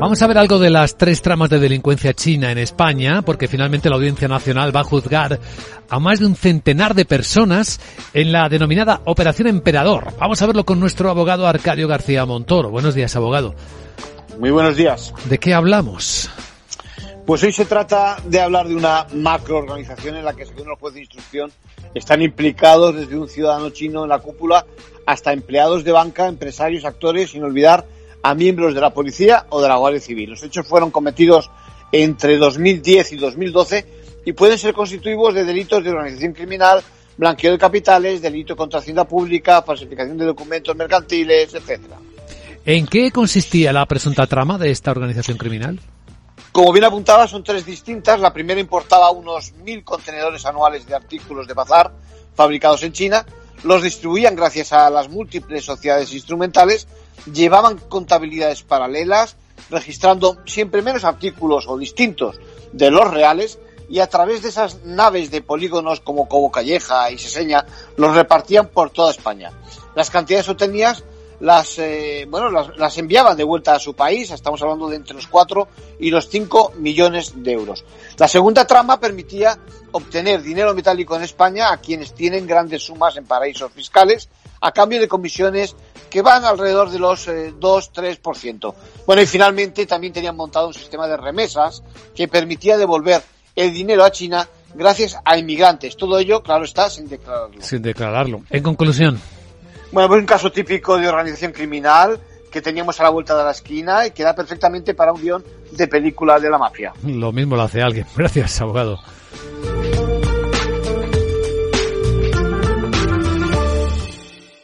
Vamos a ver algo de las tres tramas de delincuencia china en España, porque finalmente la Audiencia Nacional va a juzgar a más de un centenar de personas en la denominada Operación Emperador. Vamos a verlo con nuestro abogado Arcadio García Montoro. Buenos días, abogado. Muy buenos días. ¿De qué hablamos? Pues hoy se trata de hablar de una macroorganización en la que, según el juez de instrucción, están implicados desde un ciudadano chino en la cúpula hasta empleados de banca, empresarios, actores, sin olvidar a miembros de la policía o de la Guardia Civil. Los hechos fueron cometidos entre 2010 y 2012 y pueden ser constitutivos de delitos de organización criminal, blanqueo de capitales, delito contra Hacienda Pública, falsificación de documentos mercantiles, etcétera. ¿En qué consistía la presunta trama de esta organización criminal? Como bien apuntaba, son tres distintas. La primera importaba unos mil contenedores anuales de artículos de bazar fabricados en China, los distribuían gracias a las múltiples sociedades instrumentales llevaban contabilidades paralelas, registrando siempre menos artículos o distintos de los reales y a través de esas naves de polígonos como Cobo Calleja y Seseña los repartían por toda España. Las cantidades obtenidas las, eh, bueno, las, las, enviaban de vuelta a su país, estamos hablando de entre los 4 y los 5 millones de euros. La segunda trama permitía obtener dinero metálico en España a quienes tienen grandes sumas en paraísos fiscales a cambio de comisiones que van alrededor de los eh, 2-3%. Bueno, y finalmente también tenían montado un sistema de remesas que permitía devolver el dinero a China gracias a inmigrantes. Todo ello, claro está, sin declararlo. Sin declararlo. En conclusión. Bueno, pues un caso típico de organización criminal que teníamos a la vuelta de la esquina y que da perfectamente para un guion de película de la mafia. Lo mismo lo hace alguien. Gracias, abogado.